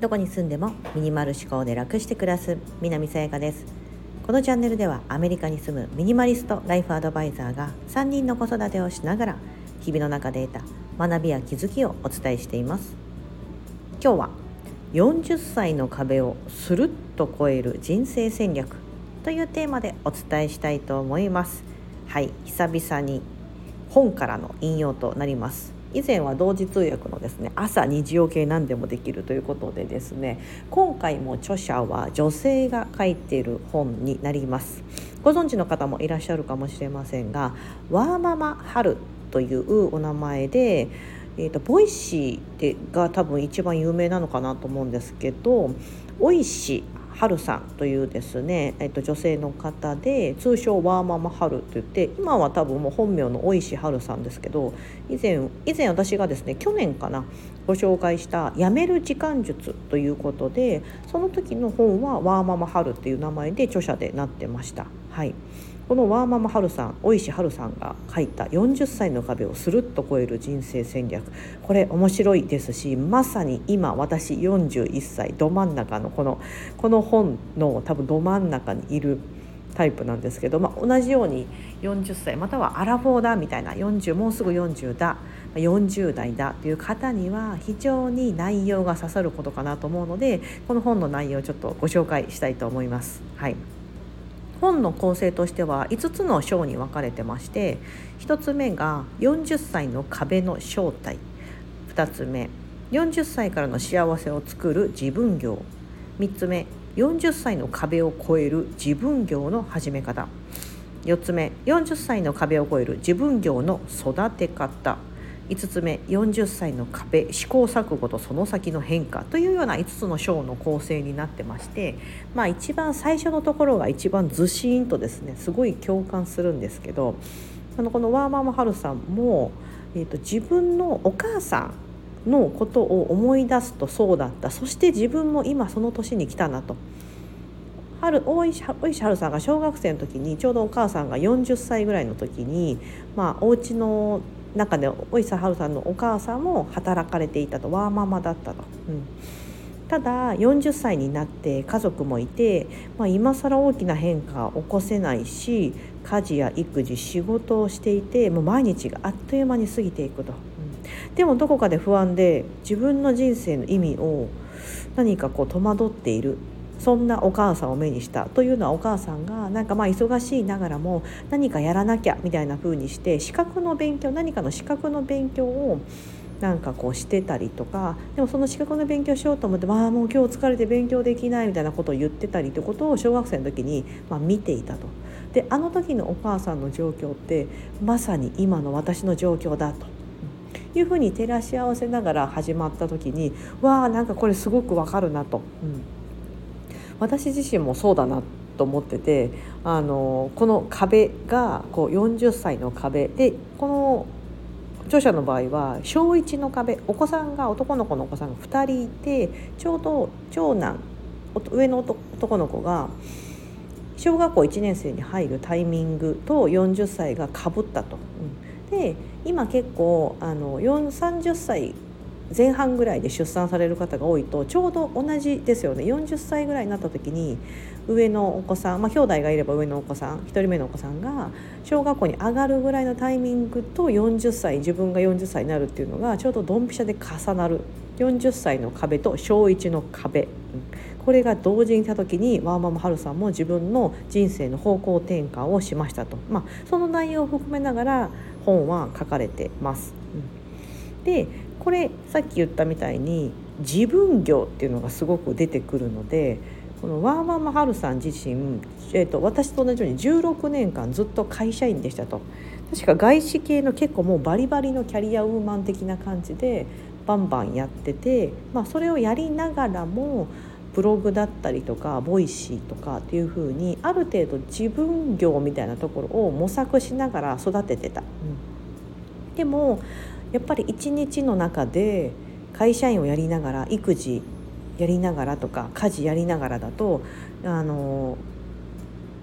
どこに住んでもミニマル思考で楽して暮らす南さやかです。このチャンネルではアメリカに住むミニマリストライフアドバイザーが3人の子育てをしながら日々の中で得た学びや気づきをお伝えしています。今日は40歳の壁をスルッと超える人生戦略というテーマでお伝えしたいと思います。はい久々に本からの引用となります。以前は同時通訳のですね朝2時起き何でもできるということでですね今回も著者は女性が書いている本になります。ご存知の方もいらっしゃるかもしれませんがワーママはるというお名前でえーと、 Voicy が多分一番有名なのかなと思うんですけど大石はるさんというですね、えっと、女性の方で通称ワーママはると言って今は多分もう本名の大石はるさんですけど以前以前私がですね去年かなご紹介した「やめる時間術」ということでその時の本はワーママ春っていう名前で著者でなってました。はいこのワーママハルさん大石春さんが書いた40歳の壁をスルッと超える人生戦略これ面白いですしまさに今私41歳ど真ん中のこのこの本の多分ど真ん中にいるタイプなんですけど、まあ、同じように40歳またはアラフォーだみたいな40もうすぐ40だ40代だという方には非常に内容が刺さることかなと思うのでこの本の内容をちょっとご紹介したいと思います。はい本の構成としては5つの章に分かれてまして1つ目が40歳の壁の正体。2つ目40歳からの幸せを作る自分業。3つ目40歳の壁を越える自分業の始め方。4つ目40歳の壁を越える自分業の育て方。5つ目40歳の壁試行錯誤とその先の変化というような5つの章の構成になってましてまあ一番最初のところが一番ずしんとですねすごい共感するんですけどあのこのワーママハルさんも、えーと、自分のお母さんのことを思い出すとそうだったそして自分も今その年に来たなと。春大石大石春さんが小学生の時にちょうどお母さんが40歳ぐらいの時に、まあ、お家の中でおいさはるさんのお母さんも働かれていたと。ワーママだったと。うん。ただ40歳になって家族もいて、まあ、今更大きな変化を起こせないし家事や育児仕事をしていてもう毎日があっという間に過ぎていくと、うん、でもどこかで不安で自分の人生の意味を何かこう戸惑っている。そんなお母さんを目にしたというのはお母さんがなんかまあ忙しいながらも何かやらなきゃみたいな風にして資格の勉強何かの資格の勉強をなんかこうしてたりとかでもその資格の勉強しようと思って「まあもう今日疲れて勉強できない」みたいなことを言ってたりということを小学生の時にまあ見ていたと。であの時のお母さんの状況ってまさに今の私の状況だと。いうふうに照らし合わせながら始まった時にわあなんかこれすごくわかるなと。うん私自身もそうだなと思っててあのこの壁がこう40歳の壁。でこの著者の場合は小1の壁。お子さんが男の子のお子さんが2人いてちょうど長男上の男の子が小学校1年生に入るタイミングと40歳がかぶったと。で今結構あの30歳前半ぐらいで出産される方が多いとちょうど同じですよね。40歳ぐらいになった時に上のお子さん、まあ、兄弟がいれば上のお子さん1人目のお子さんが小学校に上がるぐらいのタイミングと40歳自分が40歳になるっていうのがちょうどドンピシャで重なる。40歳の壁と小1の壁。これが同時にいた時にワーママハルさんも自分の人生の方向転換をしましたと、まあ、その内容を含めながら本は書かれてます。でこれさっき言ったみたいに自分業っていうのがすごく出てくるのでこのワーママはるさん自身、えーと、私と同じように16年間ずっと会社員でしたと確か外資系の結構もうバリバリのキャリアウーマン的な感じでバンバンやってて、まあ、それをやりながらもブログだったりとか Voicy とかっていう風にある程度自分業みたいなところを模索しながら育ててた。うん、でもやっぱり一日の中で会社員をやりながら育児やりながらとか家事やりながらだとあの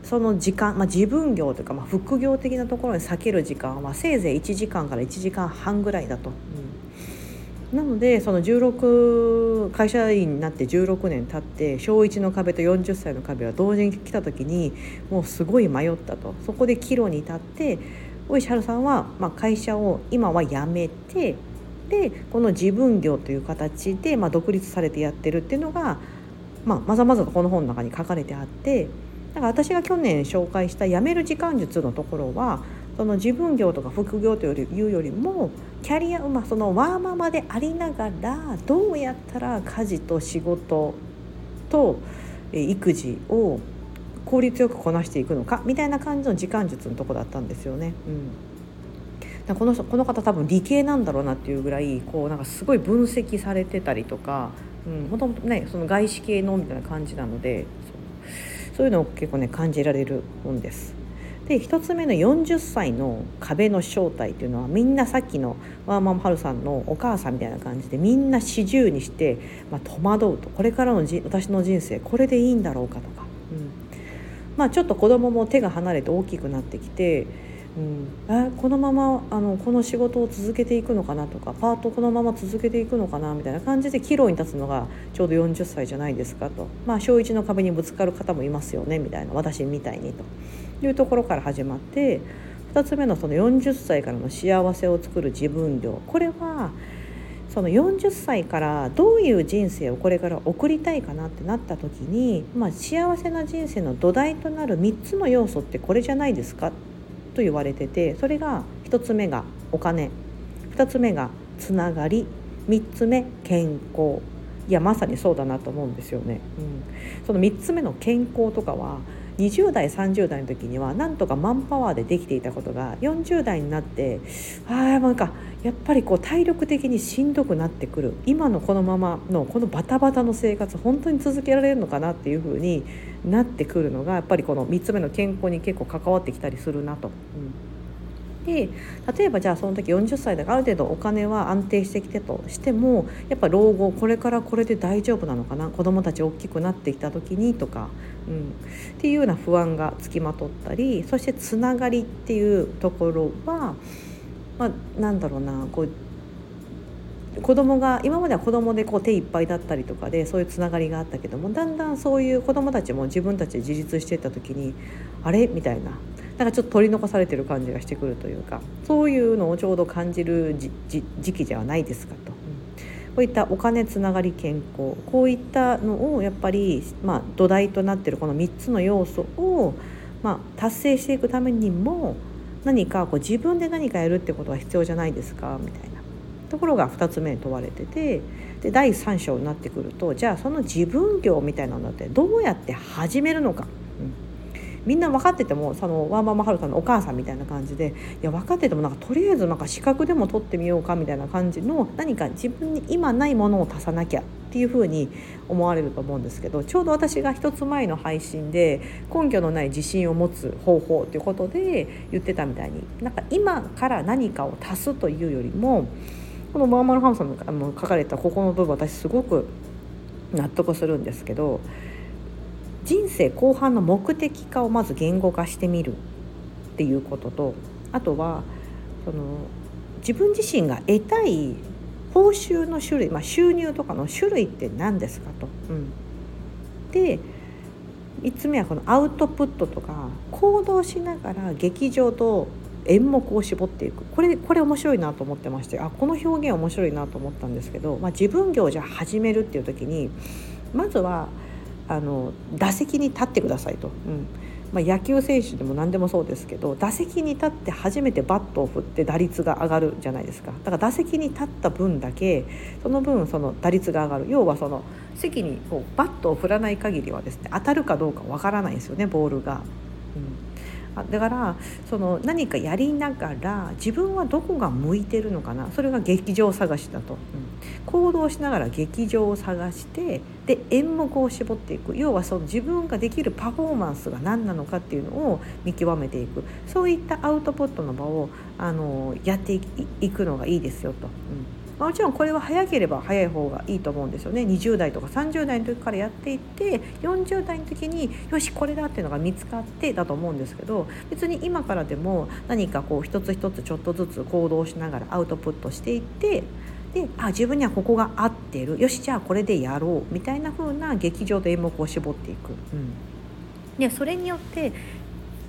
その時間、まあ、自分業というか、まあ、副業的なところに避ける時間はせいぜい1時間から1時間半ぐらいだと。うん、なのでその16会社員になって16年経って小1の壁と40歳の壁は同時に来た時にもうすごい迷ったとそこで岐路に立って大石春さんは、まあ、会社を今は辞めてでこの自分業という形で、まあ、独立されてやってるっていうのが、まあ、まざまざとこの本の中に書かれてあってだから私が去年紹介した「辞める時間術」のところはその自分業とか副業というよりもキャリア、まあ、そのワーママでありながらどうやったら家事と仕事と育児を効率よくこなしていくのかみたいな感じの時間術のとこだったんですよね。うん、このこの方多分理系なんだろうなっていうぐらいこうなんかすごい分析されてたりとかもともとねその外資系のみたいな感じなのでそういうのを結構ね感じられる本です。で1つ目の40歳の壁の正体っていうのはみんなさっきのワーマンハルさんのお母さんみたいな感じでみんな四十にして、まあ、戸惑うとこれからのじ私の人生これでいいんだろうかとか、まあ、ちょっと子供も手が離れて大きくなってきてうん、えこのままあのこの仕事を続けていくのかなとかパートこのまま続けていくのかなみたいな感じで岐路に立つのがちょうど40歳じゃないですかと、まあ、小1の壁にぶつかる方もいますよねみたいな私みたいにと。いうところから始まって2つ目のその40歳からの幸せを作る自分量これはその40歳からどういう人生をこれから送りたいかなってなった時に、まあ、幸せな人生の土台となる3つの要素ってこれじゃないですか？と言われててそれが1つ目がお金2つ目がつながり3つ目健康。いやまさにそうだなと思うんですよね。うん、その3つ目の健康とかは20代30代の時にはなんとかマンパワーでできていたことが40代になってああなんかやっぱりこう体力的にしんどくなってくる今のこのままのこのバタバタの生活本当に続けられるのかなっていうふうになってくるのがやっぱりこの3つ目の健康に結構関わってきたりするなと。うんで例えばじゃあその時40歳である程度お金は安定してきてとしてもやっぱ老後これからこれで大丈夫なのかな？子どもたち大きくなってきた時にとか、うん、っていうような不安がつきまとったりそしてつながりっていうところは、まあ、なんだろうなこう子供が今までは子供でこう手いっぱいだったりとかでそういうつながりがあったけどもだんだんそういう子供たちも自分たちで自立していった時にあれ？みたいな。なんかちょっと取り残されてる感じがしてくるというかそういうのをちょうど感じる時期ではないですかと、こういったお金つながり健康こういったのをやっぱり、まあ、土台となってるこの3つの要素を、まあ、達成していくためにも何かこう自分で何かやるってことは必要じゃないですかみたいなところが2つ目に問われててで第3章になってくるとじゃあその自分業みたいなのってどうやって始めるのか。みんな分かっててもそのワーママハルさんのお母さんみたいな感じでいや分かっててもなんかとりあえずなんか資格でも取ってみようかみたいな感じの何か自分に今ないものを足さなきゃっていうふうに思われると思うんですけどちょうど私が一つ前の配信で根拠のない自信を持つ方法ということで言ってたみたいになんか今から何かを足すというよりもこのマーマルハムさんの書かれたここの部分私すごく納得するんですけど人生後半の目的化をまず言語化してみるっていうこととあとはその自分自身が得たい報酬の種類、まあ、収入とかの種類って何ですかと。うん、で3つ目はこのアウトプットとか行動しながら劇場と演目を絞っていくこれこれ面白いなと思ってましてあこの表現面白いなと思ったんですけど、まあ、自分業じゃ始めるっていう時にまずはあの打席に立ってくださいと、うん。まあ、野球選手でも何でもそうですけど打席に立って初めてバットを振って打率が上がるじゃないですか。だから打席に立った分だけその分その打率が上がる。要はその席にこうバットを振らない限りはですね当たるかどうかわからないんですよねボールが。だからその何かやりながら自分はどこが向いてるのかな。それが劇場探しだと、うん、行動しながら劇場を探してで演目を絞っていく。要はその自分ができるパフォーマンスが何なのかっていうのを見極めていく。そういったアウトプットの場をあのやっていくのがいいですよと。うん。まあ、もちろんこれは早ければ早い方がいいと思うんですよね。20代とか30代の時からやっていって40代の時によしこれだっていうのが見つかってだと思うんですけど別に今からでも何かこう一つ一つちょっとずつ行動しながらアウトプットしていってであ自分にはここが合ってる。よしじゃあこれでやろう。みたいな風な劇場で演目を絞っていく。うん。でそれによって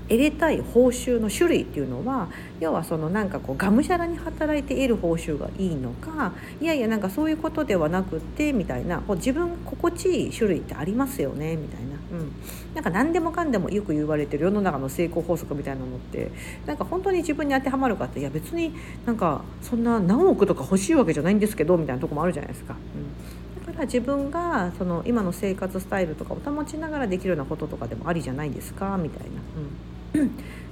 得れたい報酬の種類っていうのは要はそのなんかこうがむしゃらに働いて得る報酬がいいのかいやいやなんかそういうことではなくってみたいなこう自分心地いい種類ってありますよねみたいな、うん、なんか何でもかんでもよく言われてる世の中の成功法則みたいなのってなんか本当に自分に当てはまるかっていや別になんかそんな何億とか欲しいわけじゃないんですけどみたいなとこもあるじゃないですか。うんから自分がその今の生活スタイルとかを保ちながらできるようなこととかでもありじゃないですかみたいな。うん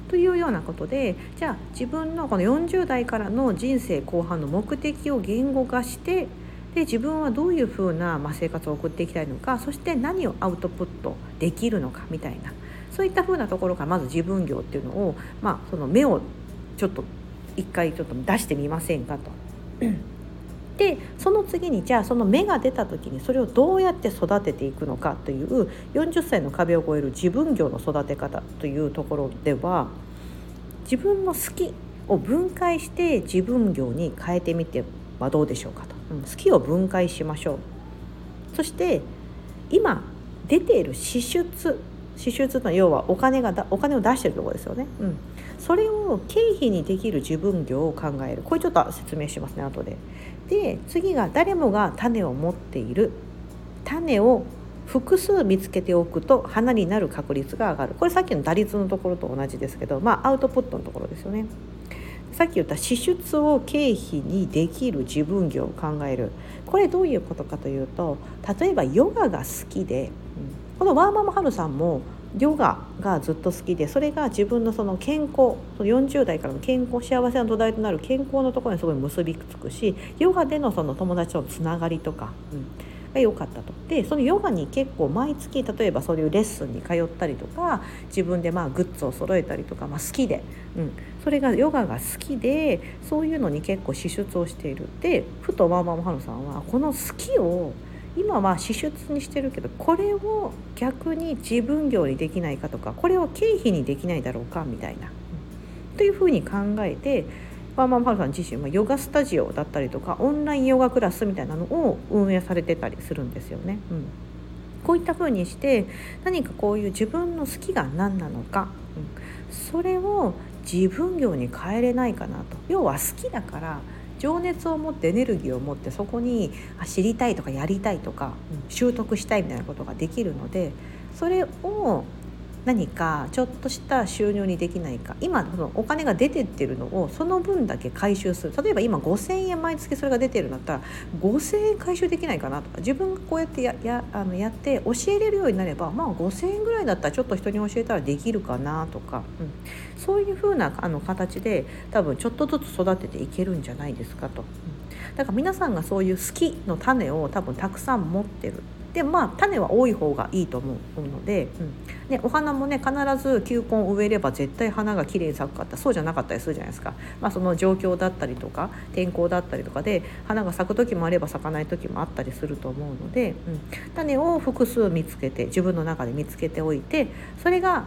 というようなことでじゃあ自分のこの40代からの人生後半の目的を言語化してで自分はどういうふうな、生活を送っていきたいのかそして何をアウトプットできるのかみたいなそういったふうなところからまず自分業っていうのを、まあ、その目をちょっと一回ちょっと出してみませんかと。でその次にじゃあその芽が出た時にそれをどうやって育てていくのかという40歳の壁を越える自分業の育て方というところでは自分の好きを分解して自分業に変えてみてはどうでしょうかと、うん、好きを分解しましょう。そして今出ている支出支出というのは要はお金がお金を出してるところですよね、うん、それを経費にできる自分業を考える。これちょっと説明しますね後で。で次が誰もが種を持っている。種を複数見つけておくと花になる確率が上がる。これさっきの打率のところと同じですけどまあアウトプットのところですよね。さっき言った支出を経費にできる自分業を考える。これどういうことかというと例えばヨガが好きで、このワーママハルさんもヨガがずっと好きでそれが自分のその健康その40代からの健康幸せの土台となる健康のところにすごい結びつくしヨガでのその友達とのつながりとか、うん、が良かったと。でそのヨガに結構毎月例えばそういうレッスンに通ったりとか自分でまあグッズを揃えたりとか、まあ、好きで、うん、それがヨガが好きでそういうのに結構支出をしているでふとワーマーマハルさんはこの好きを今は支出にしてるけどこれを逆に自分業にできないかとかこれを経費にできないだろうかみたいな、うん、というふうに考えてワーマンパルさん自身はヨガスタジオだったりとかオンラインヨガクラスみたいなのを運営されてたりするんですよね。うん、こういったふうにして何かこういう自分の好きが何なのか、うん、それを自分業に変えれないかなと。要は好きだから情熱を持ってエネルギーを持ってそこに知りたいとかやりたいとか習得したいみたいなことができるのでそれを何かちょっとした収入にできないか。今そのお金が出てってるのをその分だけ回収する。例えば今5,000円毎月それが出てるんだったら5,000円回収できないかなとか。自分がこうやってややあのやって教えれるようになればまあ5,000円ぐらいだったらちょっと人に教えたらできるかなとか、うん、そういうふうなあの形で多分ちょっとずつ育てていけるんじゃないですかと。うん、だから皆さんがそういう好きの種を多分たくさん持ってる。でまあ種は多い方がいいと思うので、うん。ね、お花もね必ず球根を植えれば絶対花が綺麗に咲くかったそうじゃなかったりするじゃないですか、まあ、その状況だったりとか天候だったりとかで花が咲く時もあれば咲かない時もあったりすると思うので、うん、種を複数見つけて自分の中で見つけておいてそれが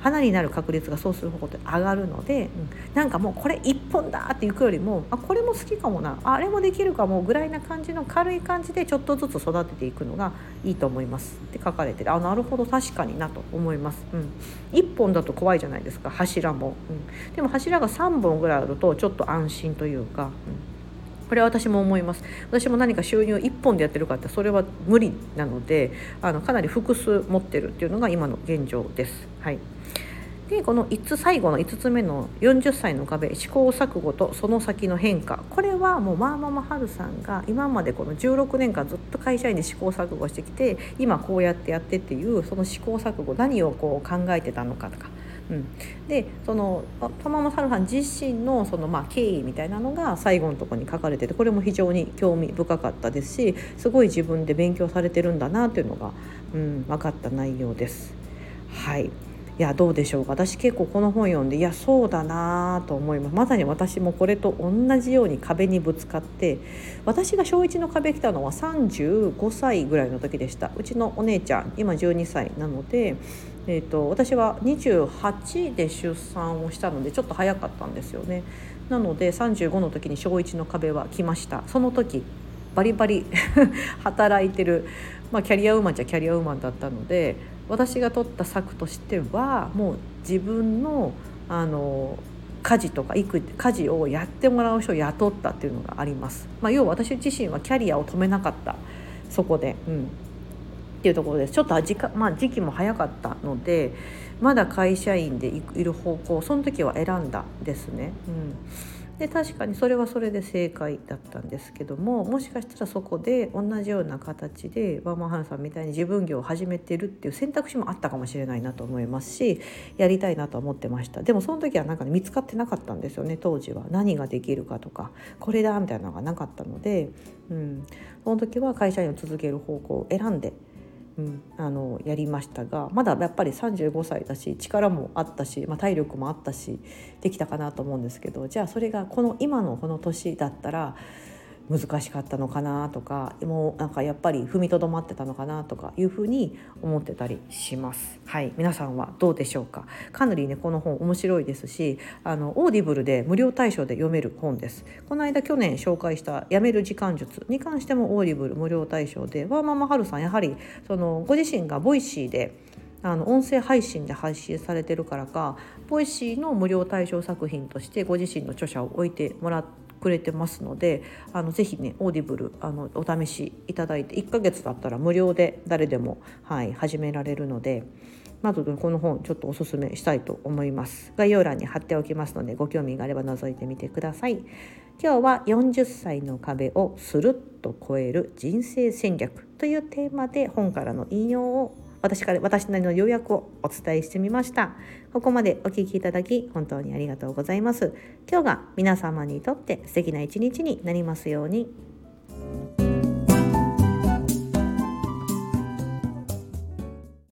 花になる確率がそうすることで上がるので、うん、なんかもうこれ一本だっていくよりもあこれも好きかもな。あれもできるかもぐらいな感じの軽い感じでちょっとずつ育てていくのがいいと思います。って書かれててあなるほど確かになと思います、うん、1本だと怖いじゃないですか柱も、うん、でも柱が3本ぐらいあるとちょっと安心というか、うん。これは私も思います私も何か収入1本でやってるかってそれは無理なのであのかなり複数持ってるっていうのが今の現状です。はいでこの5つ最後の5つ目の40歳の壁試行錯誤とその先の変化これはもうマーママハルさんが今までこの16年間ずっと会社員で試行錯誤してきて今こうやってやってっていうその試行錯誤何をこう考えてたのかとか。うん、でそのマママハルさん自身のそのまあ経緯みたいなのが最後のとこに書かれててこれも非常に興味深かったですしすごい自分で勉強されてるんだなというのが、うん、分かった内容です。はい。いやどうでしょうか。私結構この本読んでいやそうだなと思います。まさに私もこれと同じように壁にぶつかって私が小1の壁来たのは35歳ぐらいの時でした。うちのお姉ちゃん今12歳なので、えーと、私は28で出産をしたのでちょっと早かったんですよね。なので35の時に小1の壁は来ました。その時バリバリ 働いてる、まあ、キャリアウーマンじゃキャリアウーマンだったので私が取った策としてはもう自分のあの家事とか育児家事をやってもらう人を雇ったっていうのがあります。まあ、要は私自身はキャリアを止めなかった。そこで、うん、っていうところです。ちょっと時間、まあ、時期も早かったのでまだ会社員でいる方向その時は選んだですね。うん。で確かにそれはそれで正解だったんですけどももしかしたらそこで同じような形でワーマンハンさんみたいに自分業を始めてるっていう選択肢もあったかもしれないなと思いますしやりたいなと思ってました。でもその時はなんか、ね、見つかってなかったんですよね当時は。何ができるかとかこれだみたいなのがなかったので、うん、その時は会社員を続ける方向を選んでうん、あのやりましたがまだやっぱり35歳だし力もあったし、まあ、体力もあったしできたかなと思うんですけどじゃあそれがこの今のこの年だったら難しかったのかなとかもうなんかやっぱり踏みとどまってたのかなとかいうふうに思ってたりします。はい皆さんはどうでしょうか？かなりねこの本面白いですしあの Audible で無料対象で読める本です。この間去年紹介した「やめる時間術」に関しても Audible 無料対象でワーママはるさんやはりそのご自身が Voicy であの音声配信で配信されてるからか Voicy の無料対象作品としてご自身の著書を置いてもらってくれてますのであのぜひね Audible あのお試しいただいて1ヶ月だったら無料で誰でも、はい、始められるのでまずこの本ちょっとおすすめしたいと思います。概要欄に貼っておきますのでご興味があれば覗いてみてください。今日は40歳の壁をスルッと超える人生戦略というテーマで本からの引用を私から私なりの要約をお伝えしてみました。ここまでお聞きいただき本当にありがとうございます。今日が皆様にとって素敵な一日になりますように。